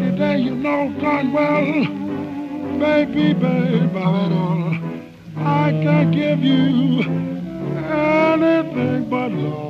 today you know darn well, baby, babe, I can't give you anything but love.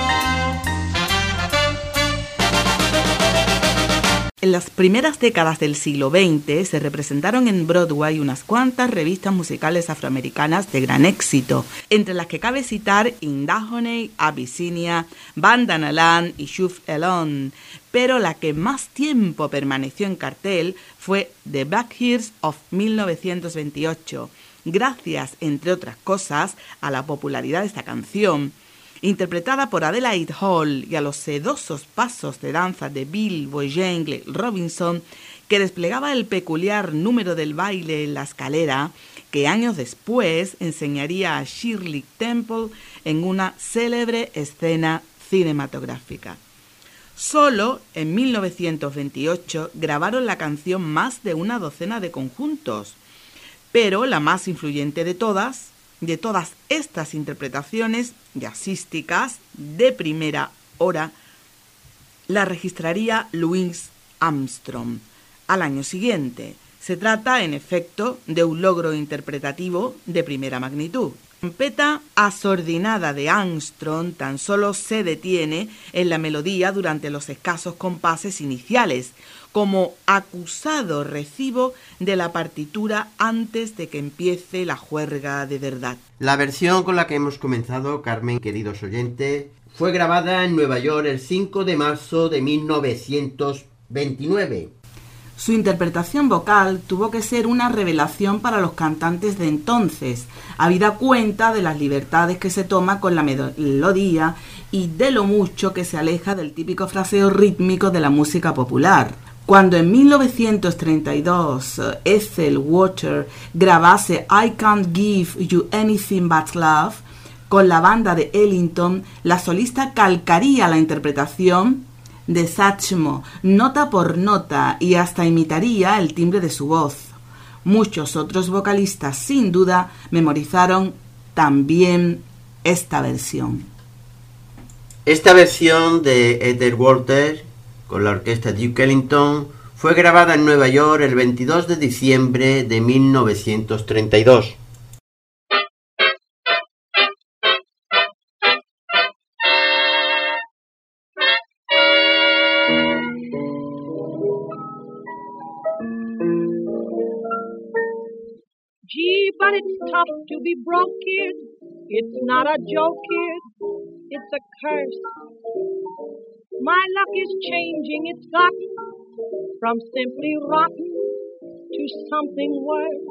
En las primeras décadas del siglo XX se representaron en Broadway unas cuantas revistas musicales afroamericanas de gran éxito, entre las que cabe citar Indahoney, Abyssinia, Bandanaland y Shuf Elon, pero la que más tiempo permaneció en cartel fue The Back Years of 1928, gracias, entre otras cosas, a la popularidad de esta canción interpretada por Adelaide Hall y a los sedosos pasos de danza de Bill Boyangle Robinson, que desplegaba el peculiar número del baile en la escalera, que años después enseñaría a Shirley Temple en una célebre escena cinematográfica. Solo en 1928 grabaron la canción más de una docena de conjuntos, pero la más influyente de todas de todas estas interpretaciones jazzísticas de primera hora la registraría Louis Armstrong al año siguiente. Se trata, en efecto, de un logro interpretativo de primera magnitud. Trompeta asordinada de Armstrong tan solo se detiene en la melodía durante los escasos compases iniciales, como acusado recibo de la partitura antes de que empiece la juerga de verdad. La versión con la que hemos comenzado, Carmen, queridos oyentes, fue grabada en Nueva York el 5 de marzo de 1929. Su interpretación vocal tuvo que ser una revelación para los cantantes de entonces, habida cuenta de las libertades que se toma con la melodía y de lo mucho que se aleja del típico fraseo rítmico de la música popular. Cuando en 1932 eh, Ethel Water grabase I Can't Give You Anything But Love con la banda de Ellington, la solista calcaría la interpretación de Satchmo nota por nota y hasta imitaría el timbre de su voz. Muchos otros vocalistas sin duda memorizaron también esta versión. Esta versión de Ethel Water con la orquesta Duke Ellington, fue grabada en Nueva York el 22 de diciembre de 1932. But it's tough to be broke, kid. It's not a joke, kid. It's a curse. My luck is changing, it's got from simply rotten to something worse.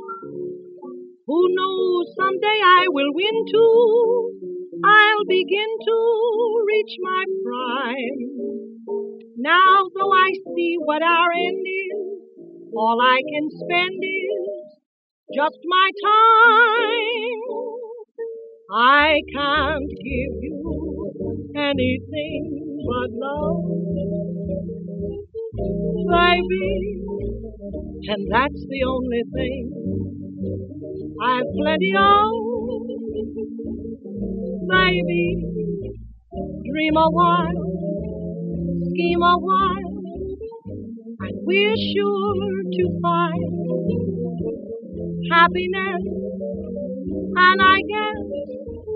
Who knows, someday I will win too. I'll begin to reach my prime. Now, though I see what our end is, all I can spend is just my time. I can't give you anything but love, baby, and that's the only thing I've plenty of, baby. Dream a while, scheme a while, and we're sure to find happiness, and I guess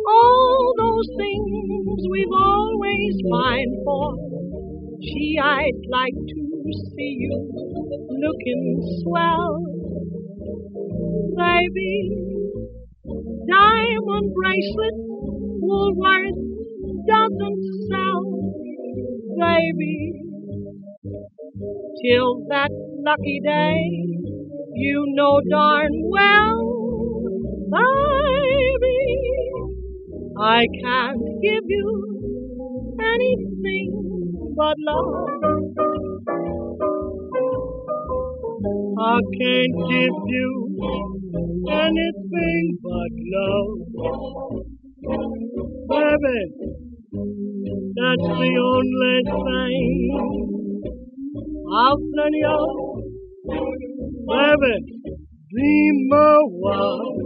all those things we've always pined for. Gee, I'd like to see you looking swell. Baby, diamond bracelet Woolworth doesn't sell. baby. Till that lucky day, you know darn well, baby, I can't give you anything but love. I can't give you anything but love. Baby, that's the only thing. I'll send you, baby, dream a while,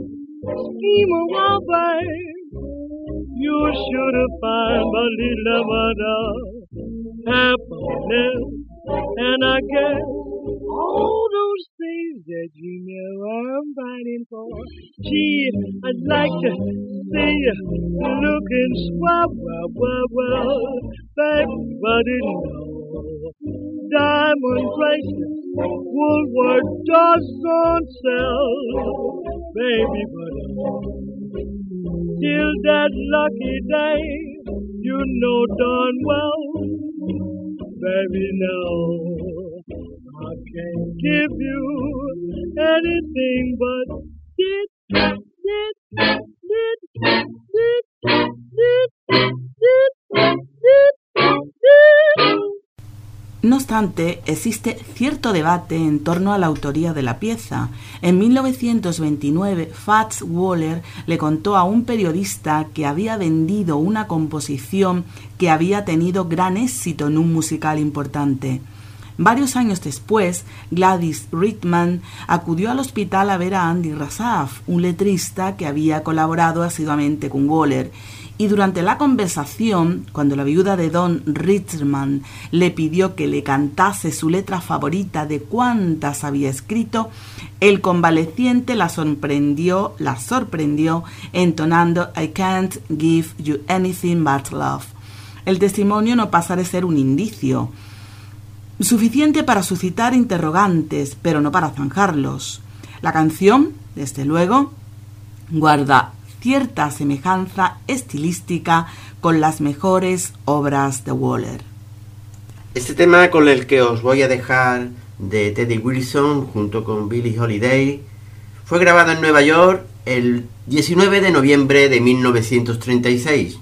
scheme a while, babe. You should have found a little bit of happiness, and I guess all those things that you know I'm fighting for. Gee, I'd like to see you looking swell, well, well, well, everybody know. Diamond bracelets, Woolworth doesn't sell, baby, but till that lucky day, you know darn well, baby, no. I can't give you anything but dit, dit, dit, dit, dit, No obstante, existe cierto debate en torno a la autoría de la pieza. En 1929, Fats Waller le contó a un periodista que había vendido una composición que había tenido gran éxito en un musical importante. Varios años después, Gladys Rittman acudió al hospital a ver a Andy Rasaf, un letrista que había colaborado asiduamente con Waller, y durante la conversación, cuando la viuda de Don Rittman le pidió que le cantase su letra favorita de cuántas había escrito, el convaleciente la sorprendió, la sorprendió entonando I can't give you anything but love. El testimonio no pasa de ser un indicio suficiente para suscitar interrogantes, pero no para zanjarlos. La canción, desde luego, guarda cierta semejanza estilística con las mejores obras de Waller. Este tema con el que os voy a dejar de Teddy Wilson junto con Billie Holiday fue grabado en Nueva York el 19 de noviembre de 1936.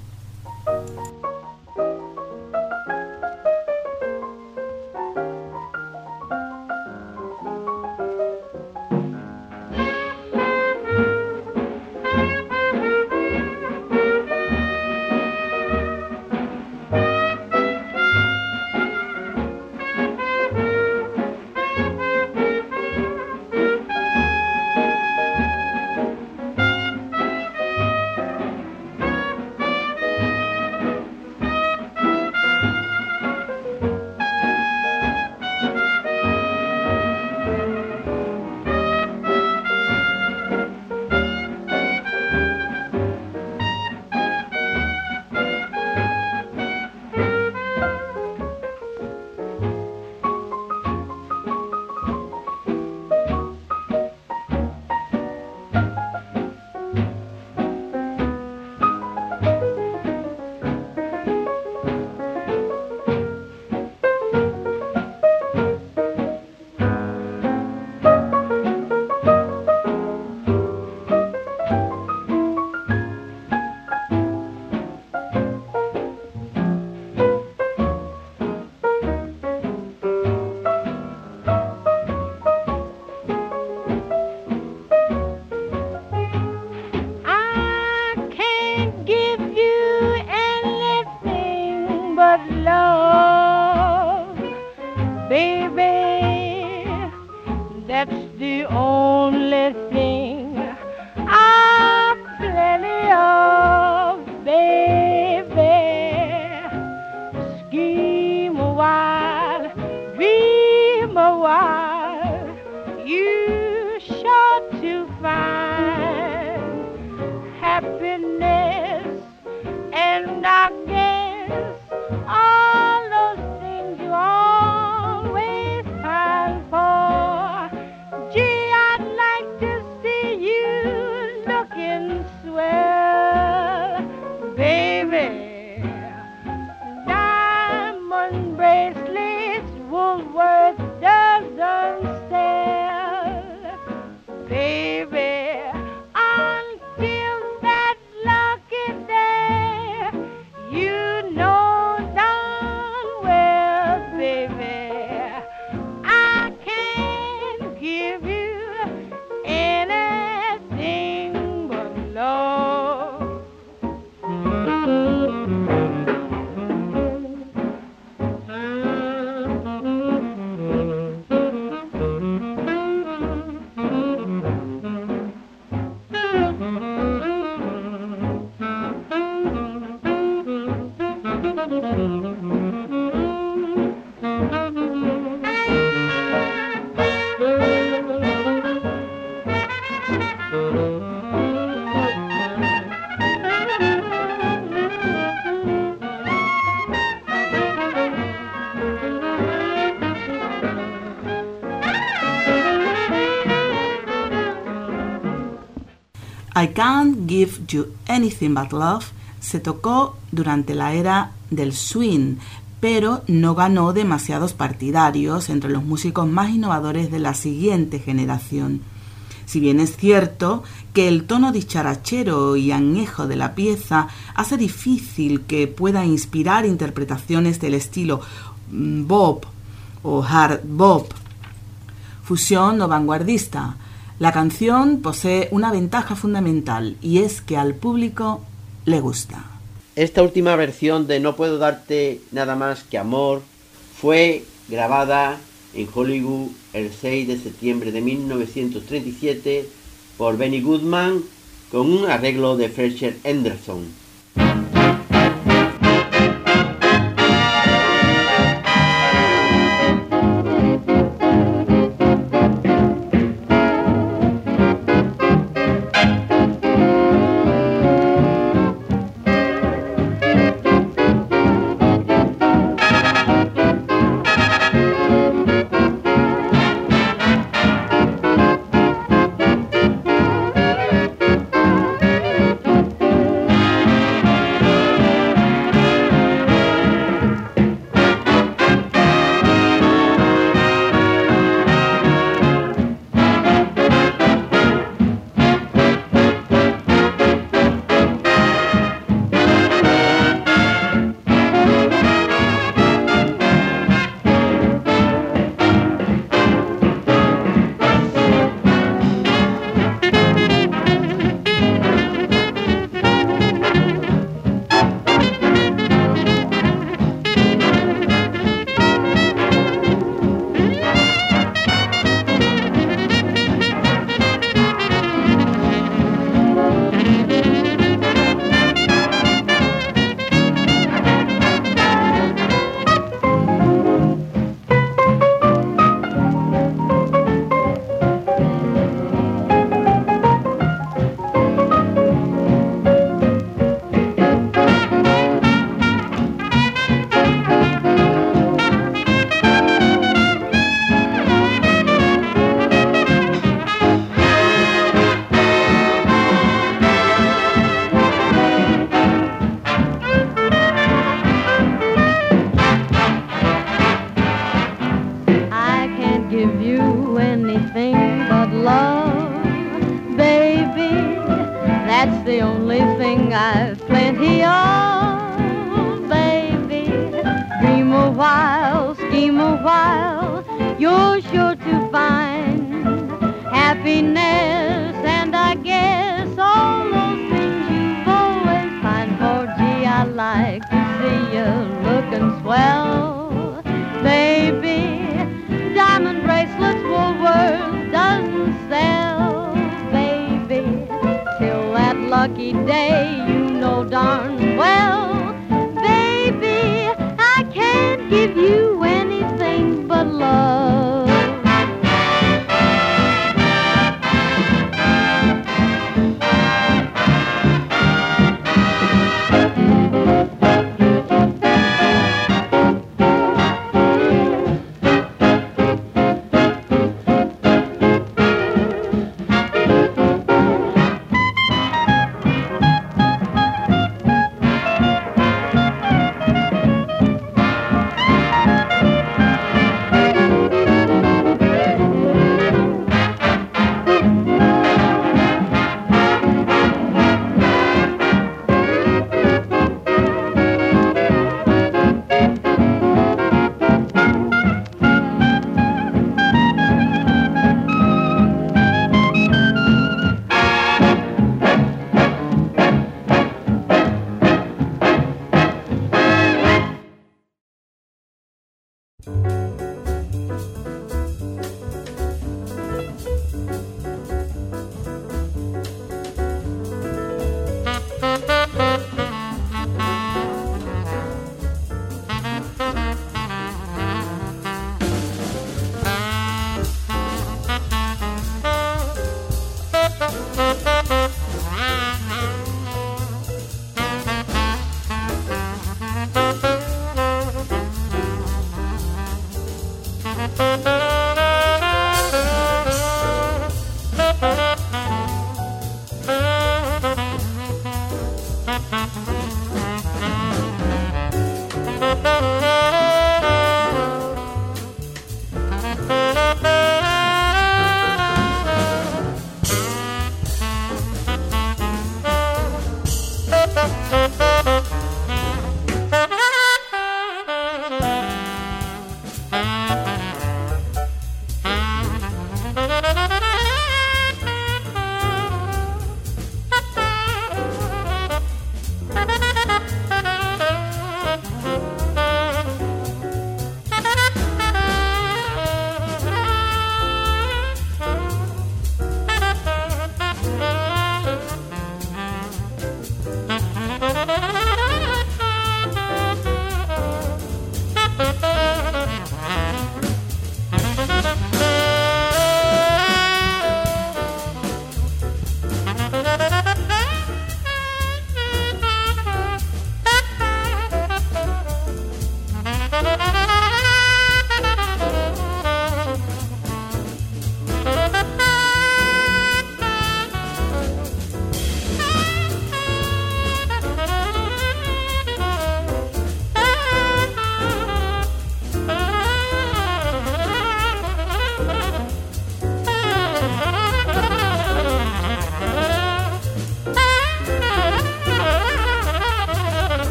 I Can't Give You Anything But Love se tocó durante la era del swing, pero no ganó demasiados partidarios entre los músicos más innovadores de la siguiente generación. Si bien es cierto que el tono dicharachero y añejo de la pieza hace difícil que pueda inspirar interpretaciones del estilo mm, bop o hard bop, fusión o vanguardista, la canción posee una ventaja fundamental y es que al público le gusta. Esta última versión de No puedo darte nada más que amor fue grabada en Hollywood el 6 de septiembre de 1937 por Benny Goodman con un arreglo de Fletcher Henderson.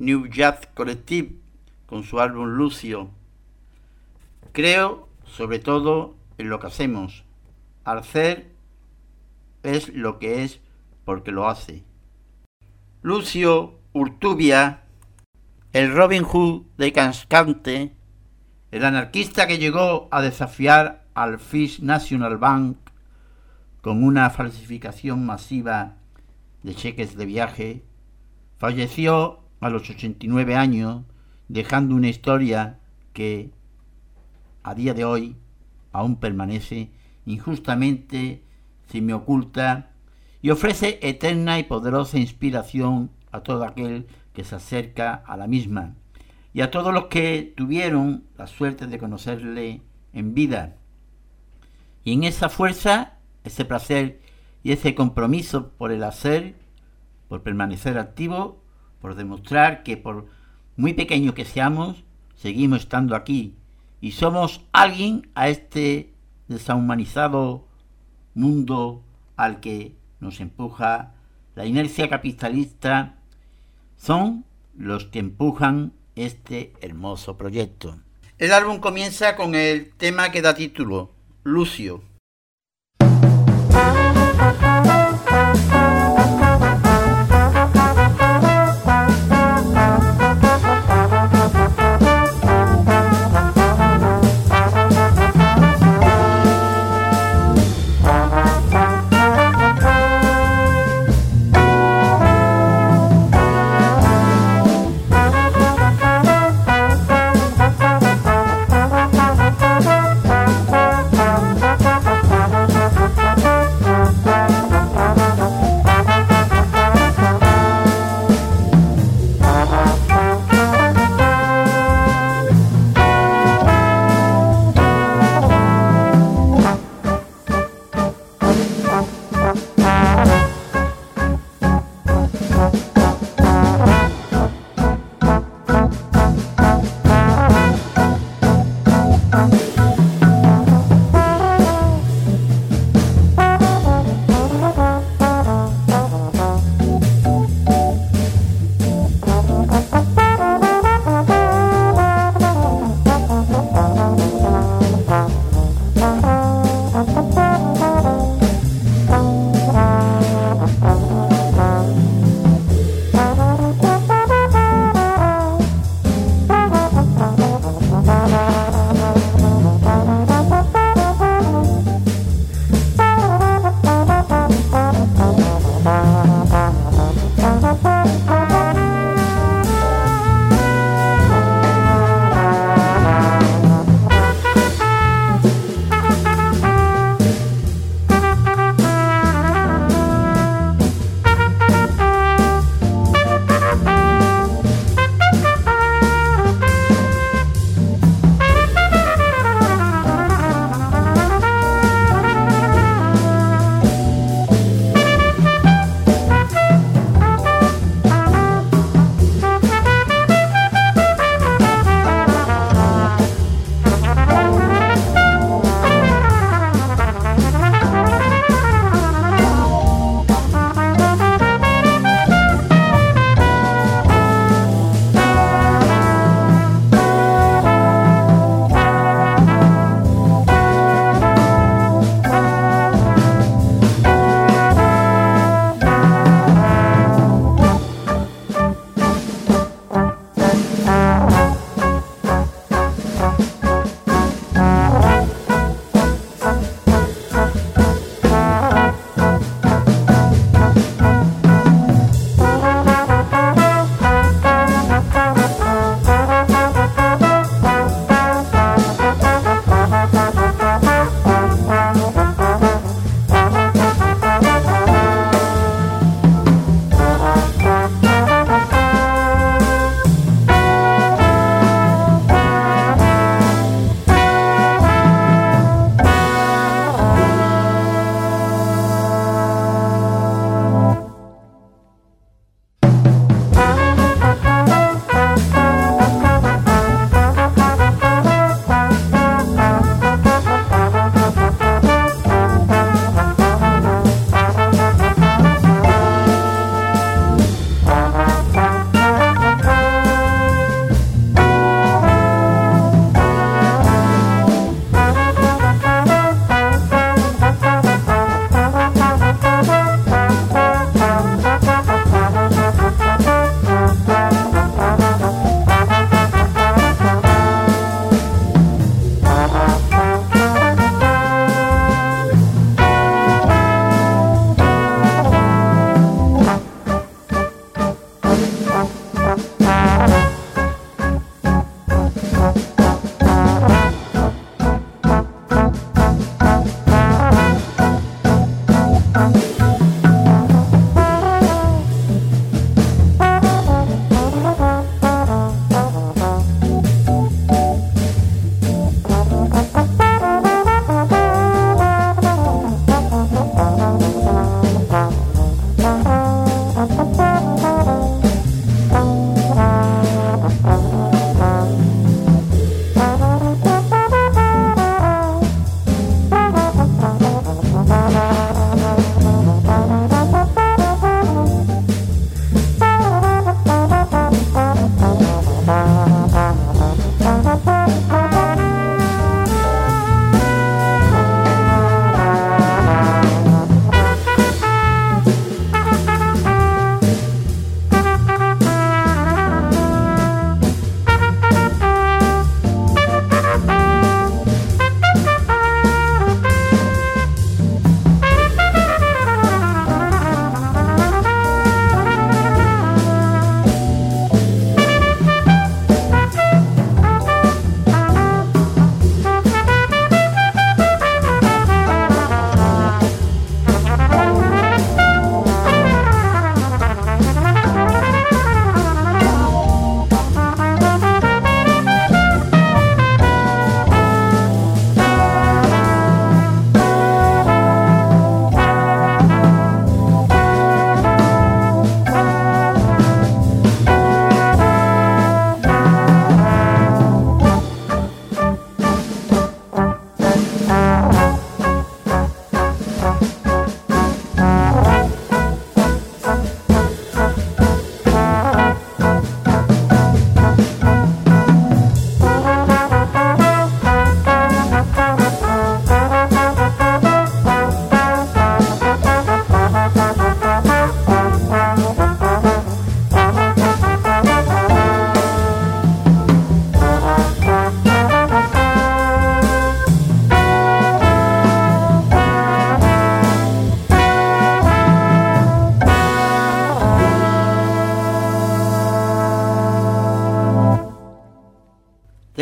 New Jazz Collective con su álbum Lucio. Creo sobre todo en lo que hacemos. Al ser es lo que es porque lo hace. Lucio Urtubia, el Robin Hood de Cascante, el anarquista que llegó a desafiar al Fish National Bank con una falsificación masiva de cheques de viaje, falleció a los 89 años, dejando una historia que a día de hoy aún permanece injustamente se me oculta y ofrece eterna y poderosa inspiración a todo aquel que se acerca a la misma y a todos los que tuvieron la suerte de conocerle en vida. Y en esa fuerza, ese placer y ese compromiso por el hacer, por permanecer activo, por demostrar que por muy pequeño que seamos, seguimos estando aquí y somos alguien a este deshumanizado mundo al que nos empuja la inercia capitalista, son los que empujan este hermoso proyecto. El álbum comienza con el tema que da título, Lucio.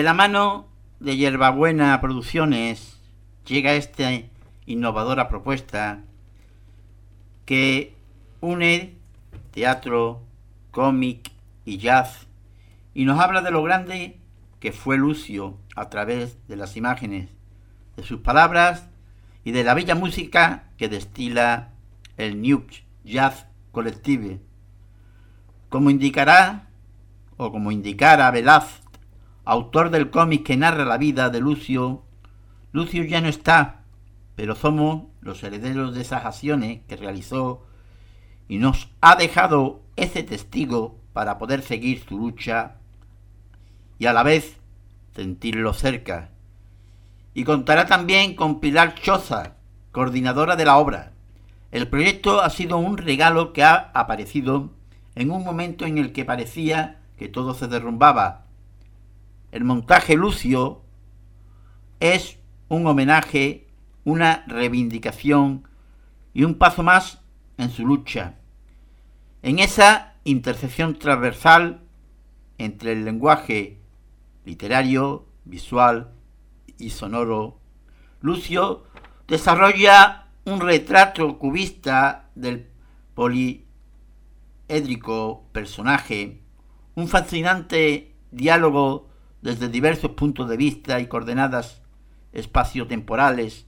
La mano de Yerbabuena Producciones llega esta innovadora propuesta que une teatro, cómic y jazz y nos habla de lo grande que fue Lucio a través de las imágenes, de sus palabras y de la bella música que destila el New Jazz Collective. Como indicará, o como indicara Velaz, autor del cómic que narra la vida de Lucio, Lucio ya no está, pero somos los herederos de esas acciones que realizó y nos ha dejado ese testigo para poder seguir su lucha y a la vez sentirlo cerca. Y contará también con Pilar Choza, coordinadora de la obra. El proyecto ha sido un regalo que ha aparecido en un momento en el que parecía que todo se derrumbaba. El montaje Lucio es un homenaje, una reivindicación y un paso más en su lucha. En esa intersección transversal entre el lenguaje literario, visual y sonoro, Lucio desarrolla un retrato cubista del poliédrico personaje, un fascinante diálogo desde diversos puntos de vista y coordenadas espaciotemporales,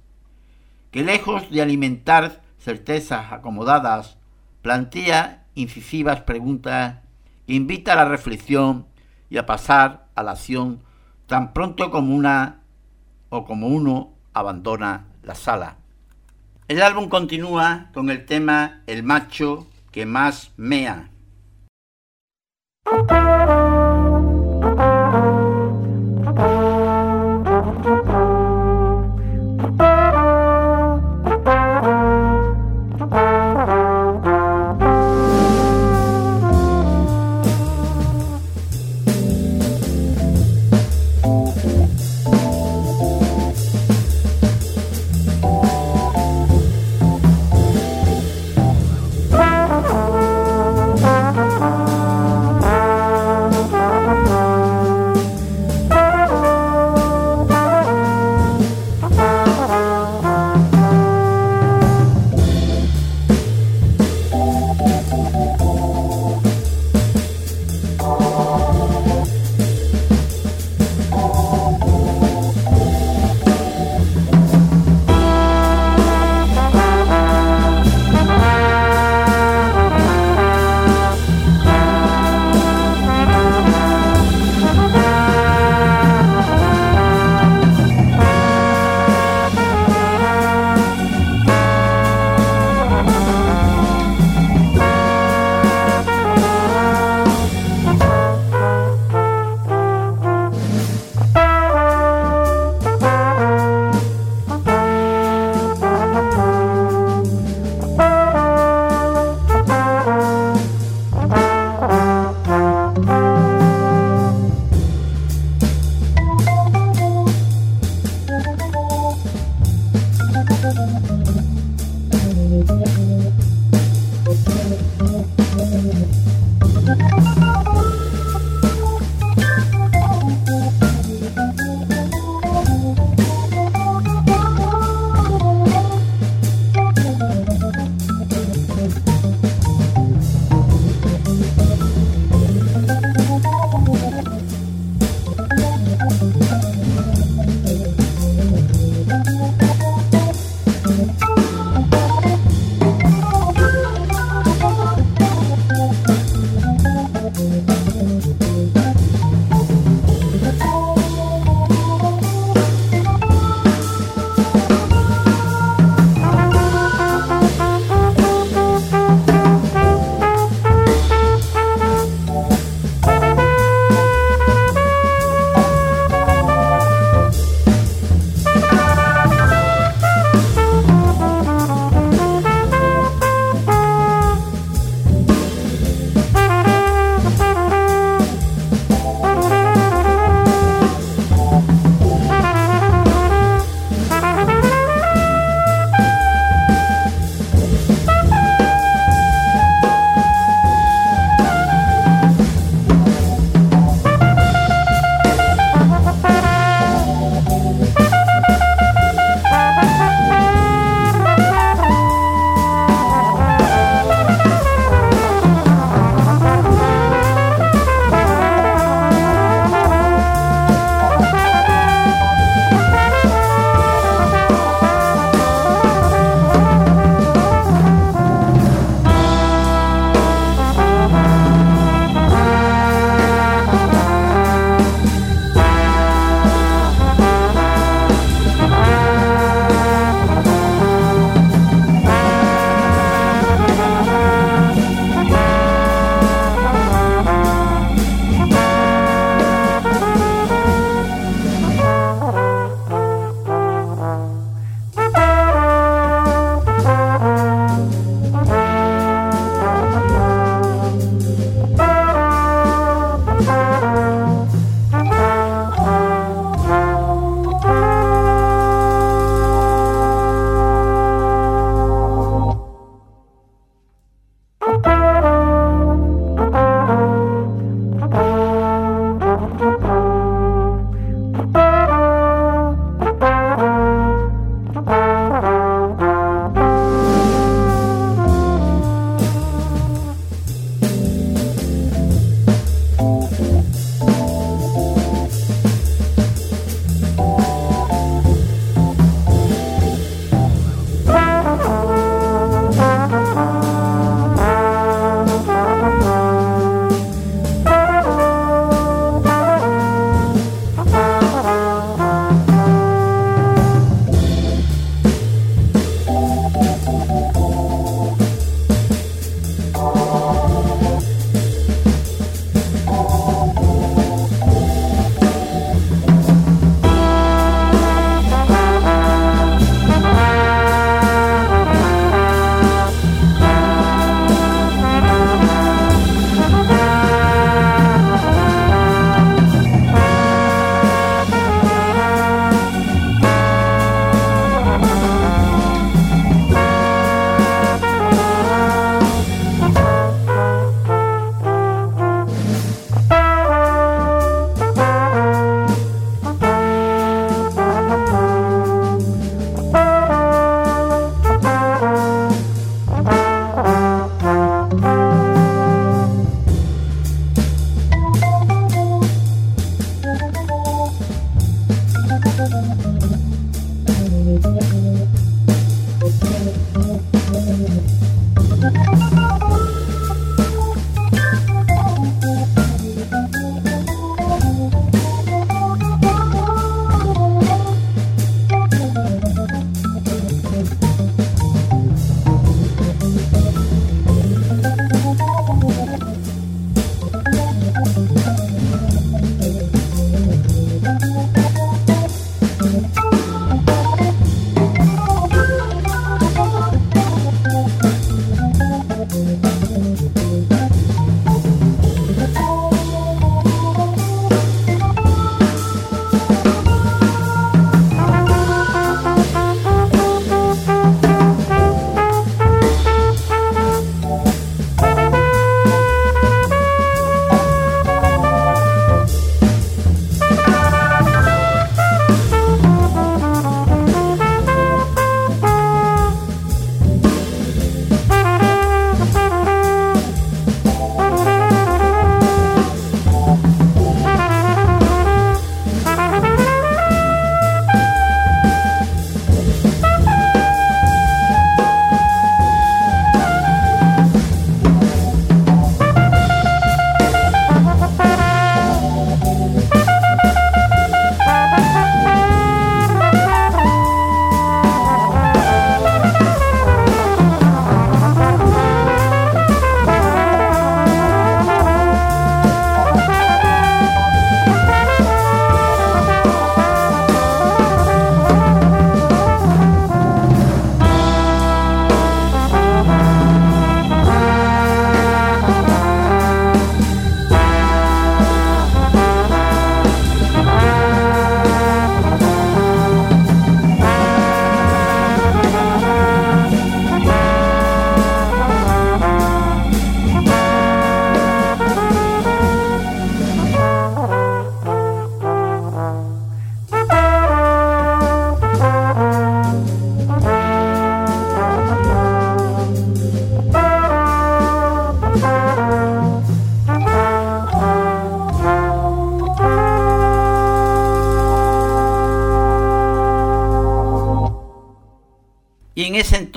que lejos de alimentar certezas acomodadas, plantea incisivas preguntas que invita a la reflexión y a pasar a la acción tan pronto como una o como uno abandona la sala. El álbum continúa con el tema El macho que más mea.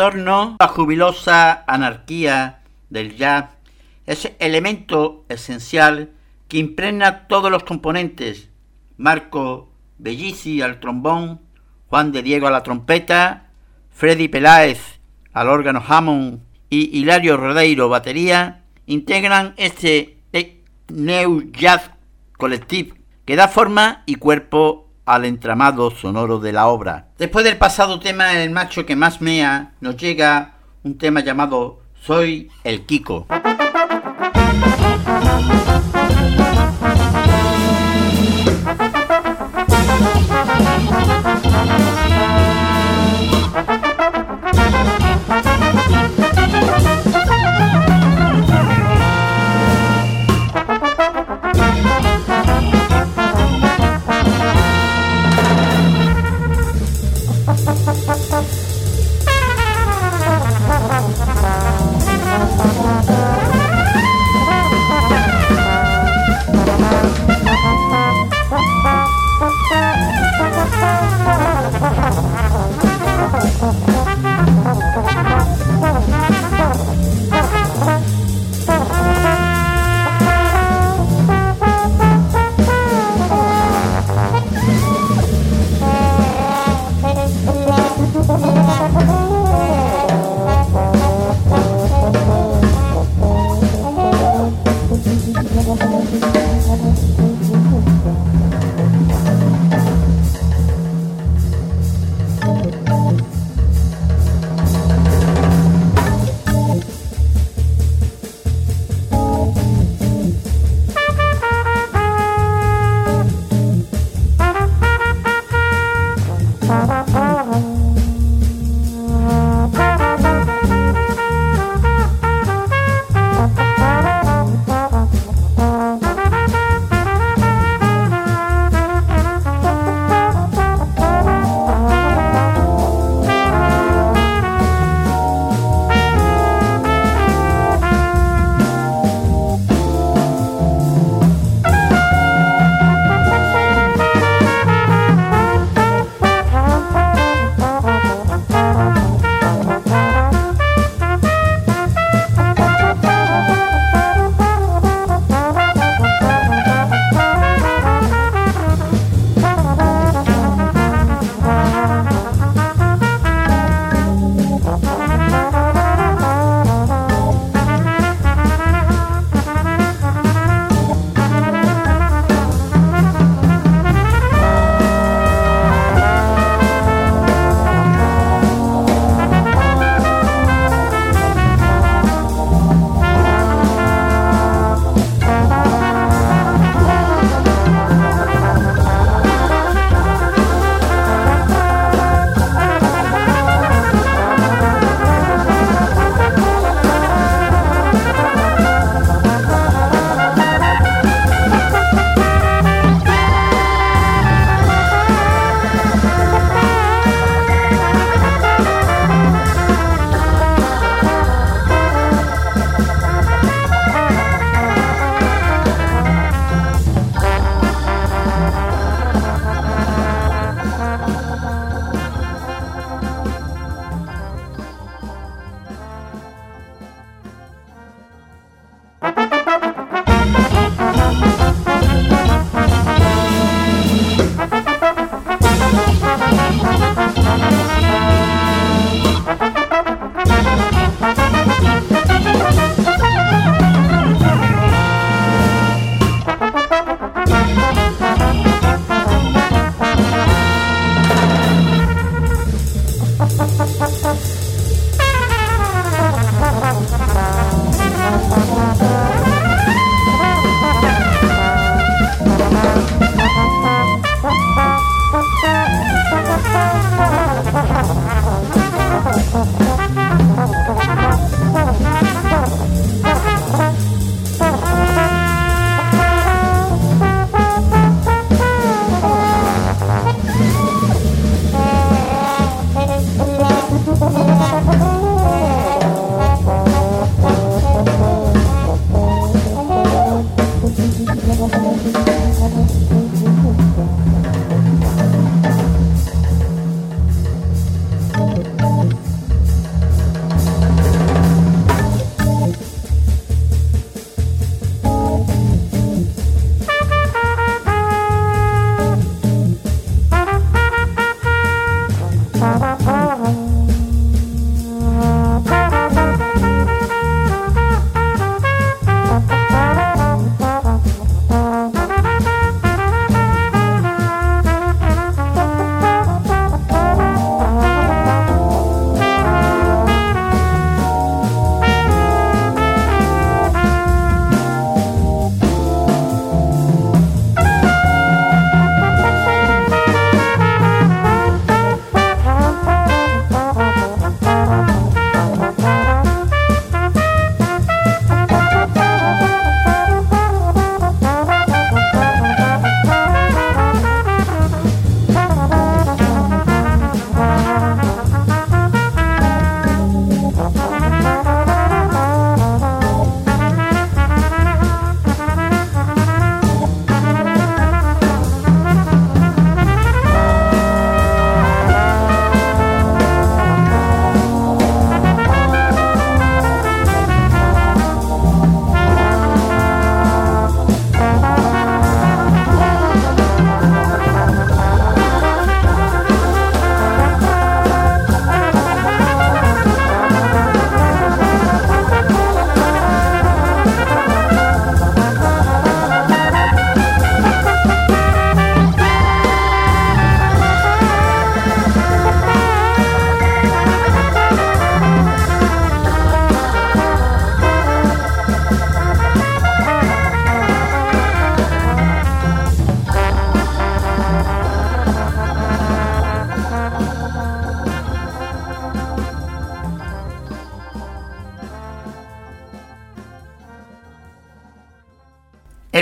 Entorno, la jubilosa anarquía del jazz es elemento esencial que impregna todos los componentes. Marco Bellici al trombón, Juan de Diego a la trompeta, Freddy Peláez al órgano Hammond y Hilario Rodeiro batería, integran este New Jazz Collective que da forma y cuerpo al entramado sonoro de la obra. Después del pasado tema El macho que más mea, nos llega un tema llamado Soy el Kiko.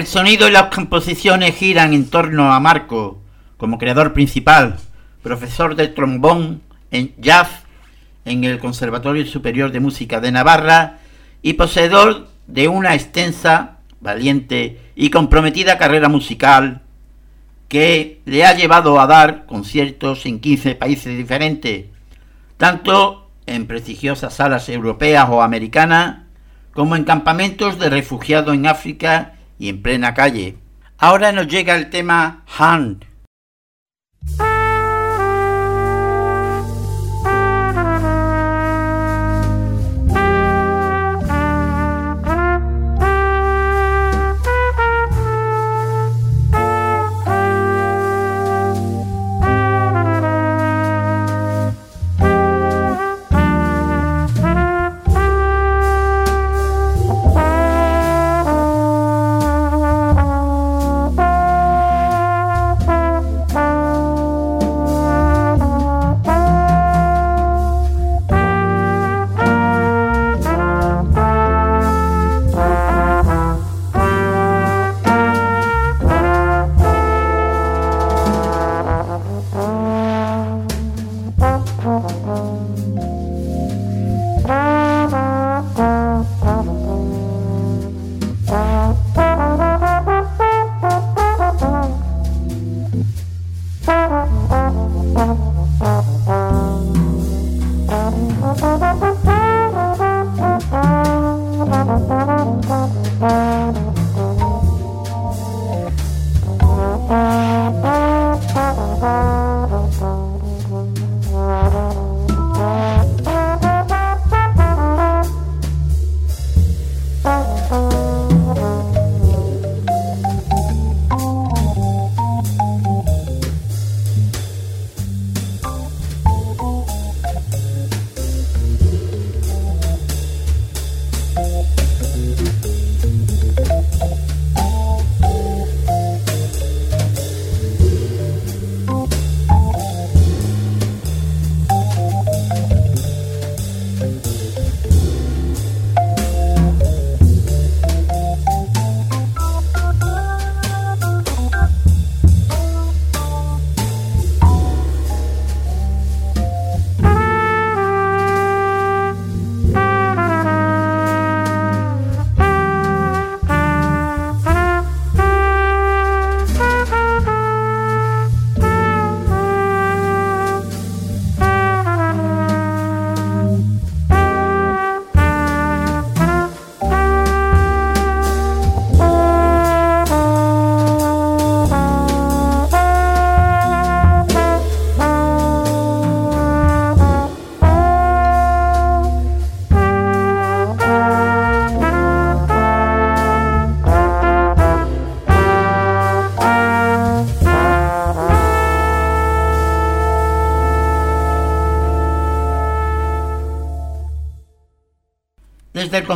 El sonido y las composiciones giran en torno a Marco como creador principal, profesor de trombón en jazz en el Conservatorio Superior de Música de Navarra y poseedor de una extensa, valiente y comprometida carrera musical que le ha llevado a dar conciertos en 15 países diferentes, tanto en prestigiosas salas europeas o americanas como en campamentos de refugiados en África y en plena calle. Ahora nos llega el tema Hand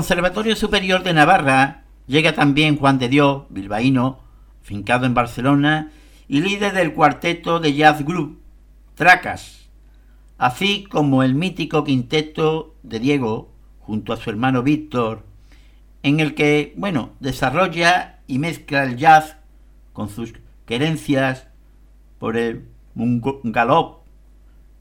Conservatorio Superior de Navarra llega también Juan de Dios, bilbaíno, fincado en Barcelona y líder del cuarteto de jazz group Tracas, así como el mítico quinteto de Diego junto a su hermano Víctor, en el que, bueno, desarrolla y mezcla el jazz con sus querencias por el galop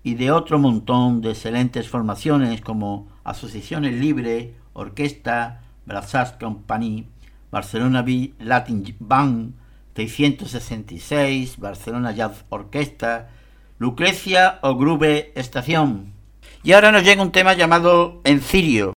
y de otro montón de excelentes formaciones como Asociaciones Libre, Orquesta, Brassas Company, Barcelona Latin Band, 666, Barcelona Jazz Orquesta, Lucrecia o Grube Estación. Y ahora nos llega un tema llamado Encirio,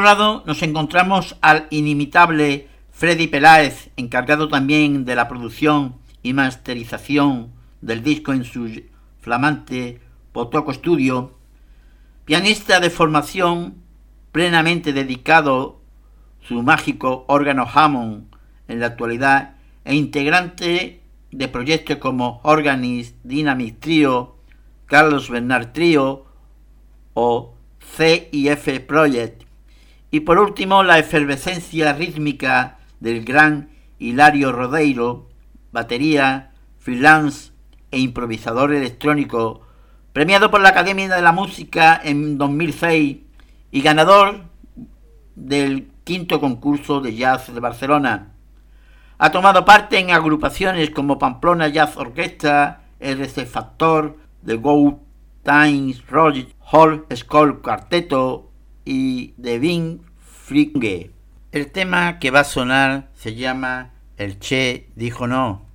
otro lado, nos encontramos al inimitable Freddy Peláez, encargado también de la producción y masterización del disco en su flamante Potoco Studio, pianista de formación plenamente dedicado su mágico órgano Hammond en la actualidad e integrante de proyectos como Organist Dynamic Trio, Carlos Bernard Trio o CIF Project y por último, la efervescencia rítmica del gran Hilario Rodeiro, batería, freelance e improvisador electrónico, premiado por la Academia de la Música en 2006 y ganador del quinto concurso de jazz de Barcelona. Ha tomado parte en agrupaciones como Pamplona Jazz Orquesta, RC Factor, The Go Times Project, Hall School Quarteto, y de Vin Fringe. El tema que va a sonar se llama El Che dijo no.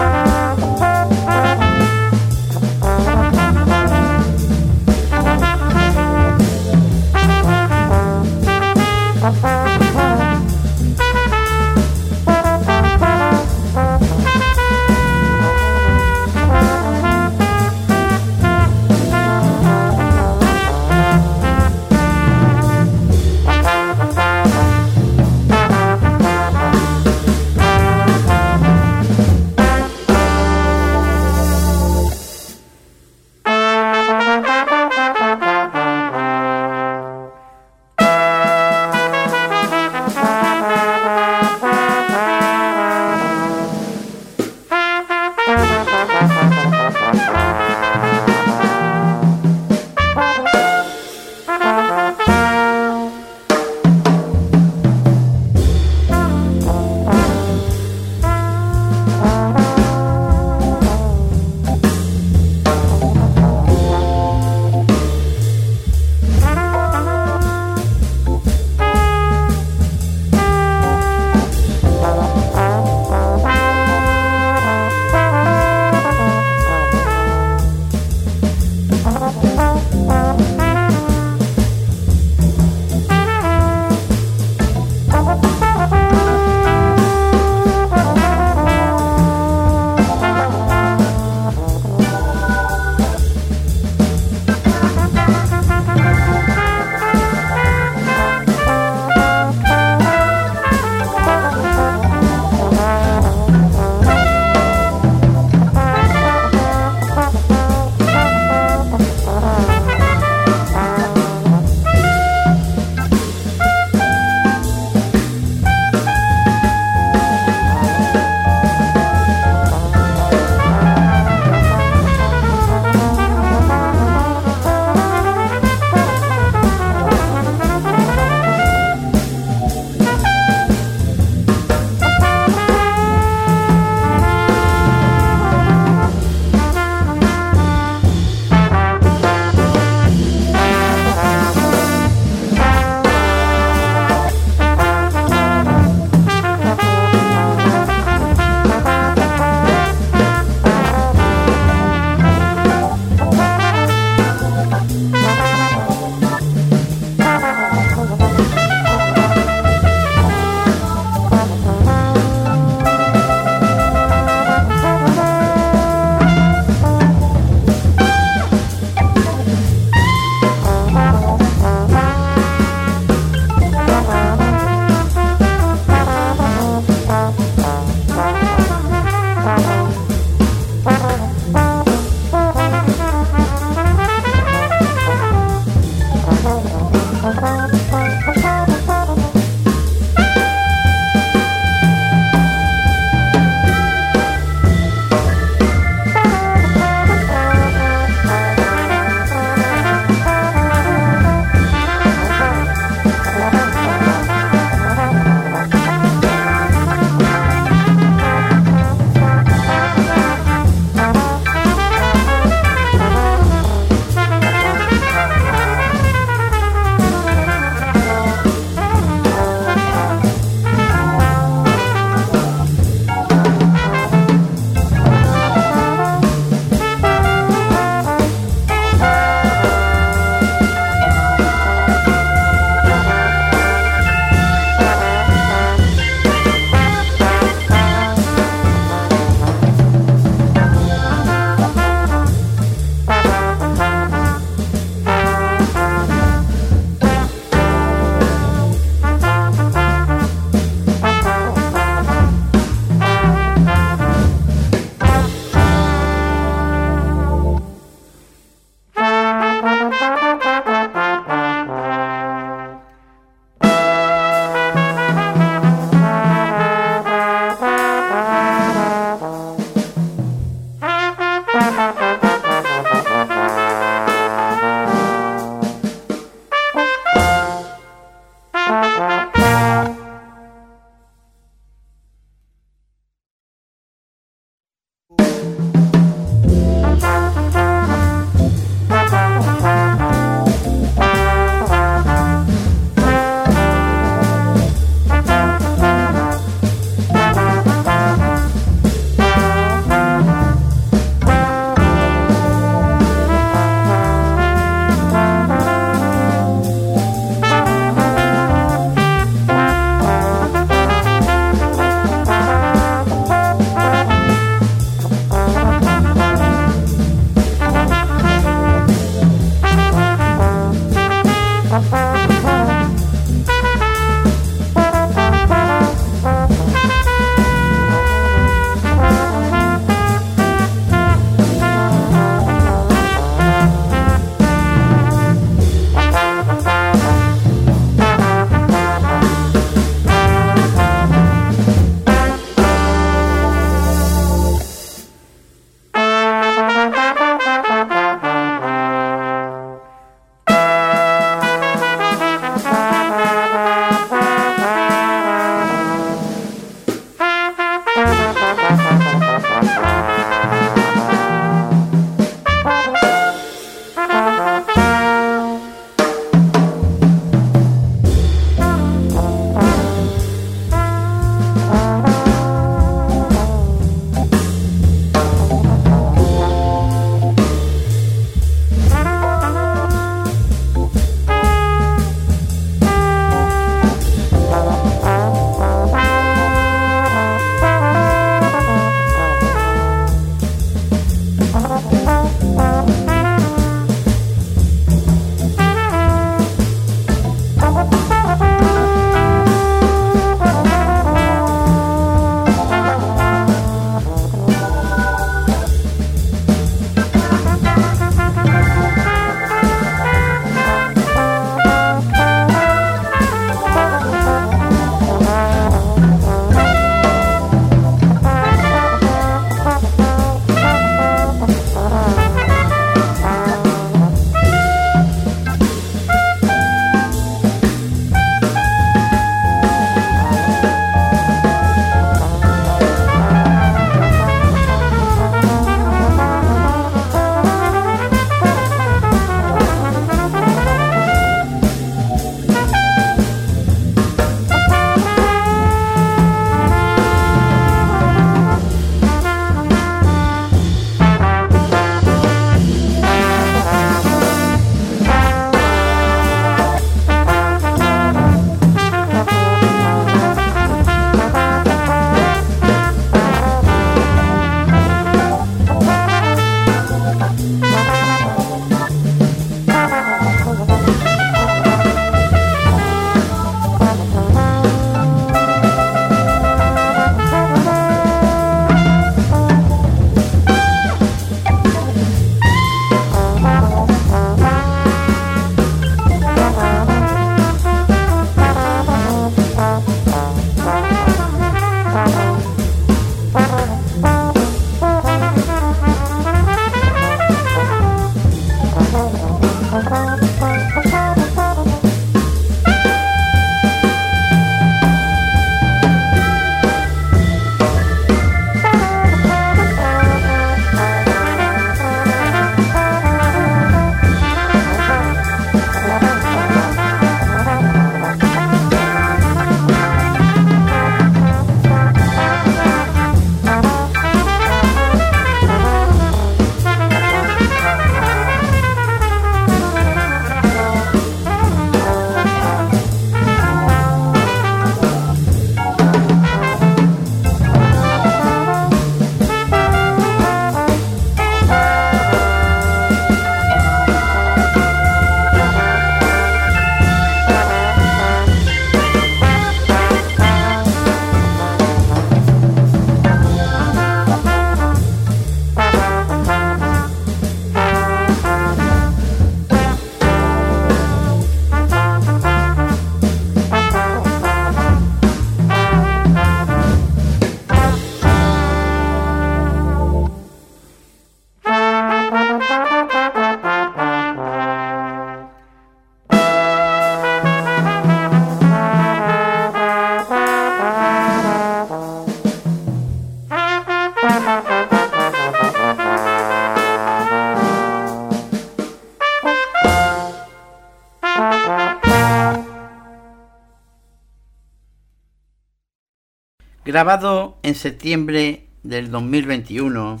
Grabado en septiembre del 2021,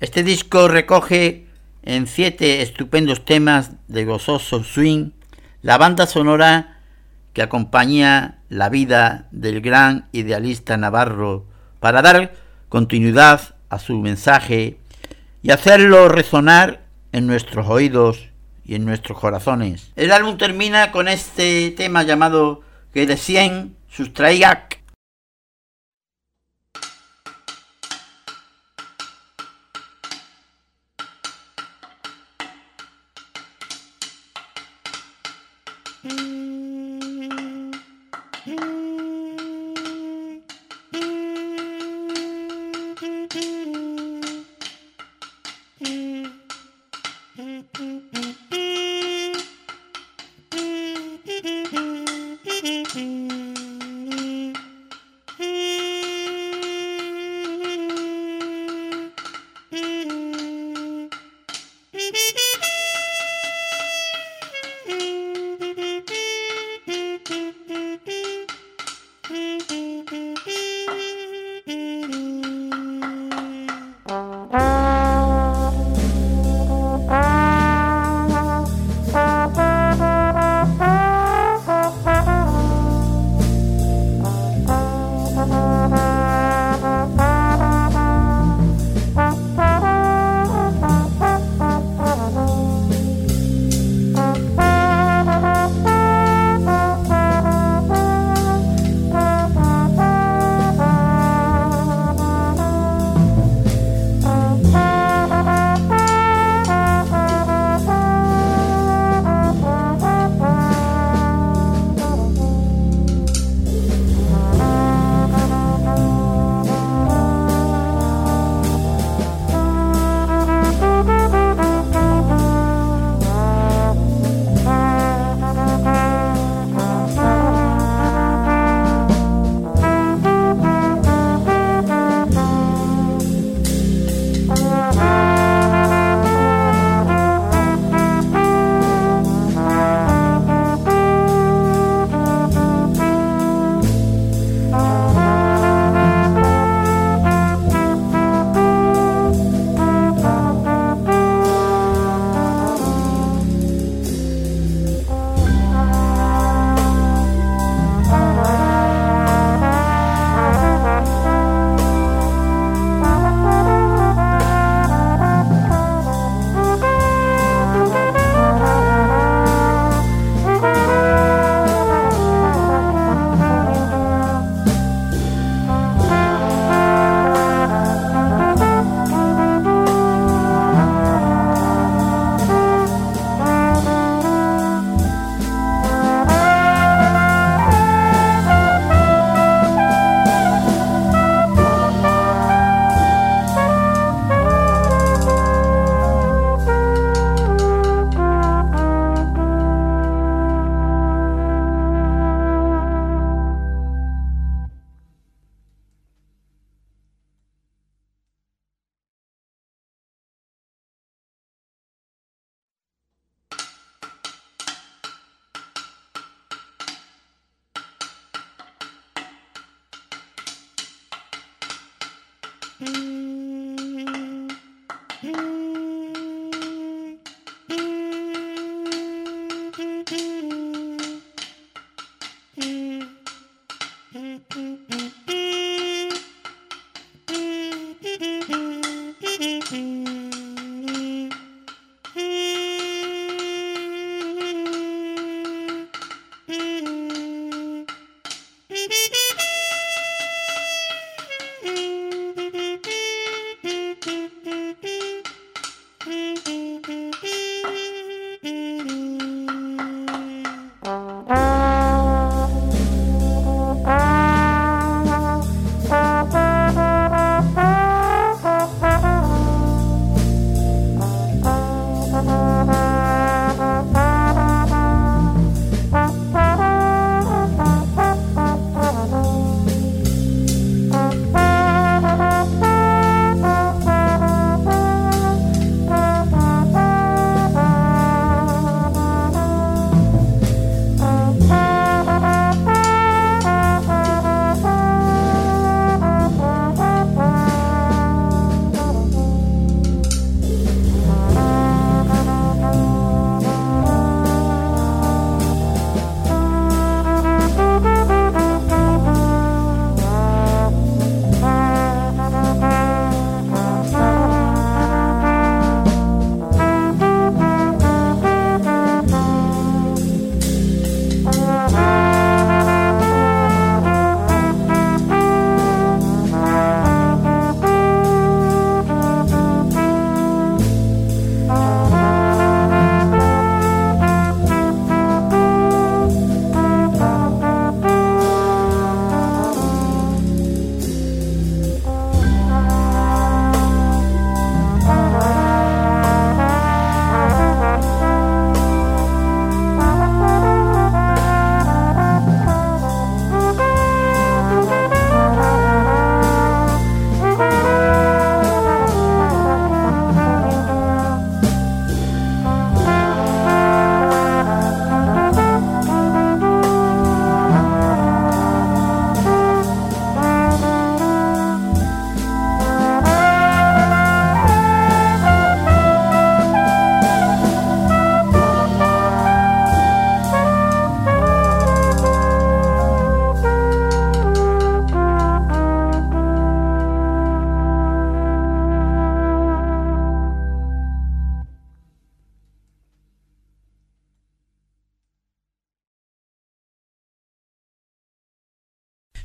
este disco recoge en siete estupendos temas de gozoso swing la banda sonora que acompaña la vida del gran idealista navarro para dar continuidad a su mensaje y hacerlo resonar en nuestros oídos y en nuestros corazones. El álbum termina con este tema llamado Que de 100 sustraiga